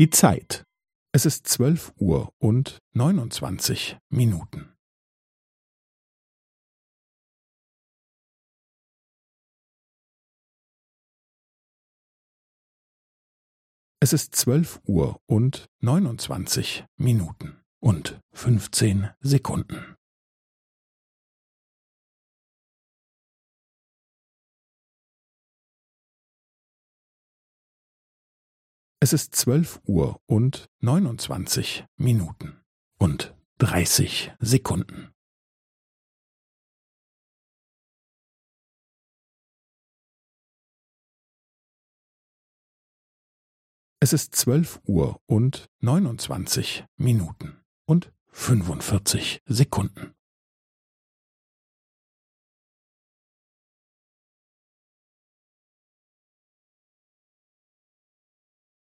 Die Zeit. Es ist zwölf Uhr und neunundzwanzig Minuten. Es ist zwölf Uhr und neunundzwanzig Minuten und fünfzehn Sekunden. Es ist zwölf Uhr und neunundzwanzig Minuten und dreißig Sekunden. Es ist zwölf Uhr und neunundzwanzig Minuten und fünfundvierzig Sekunden.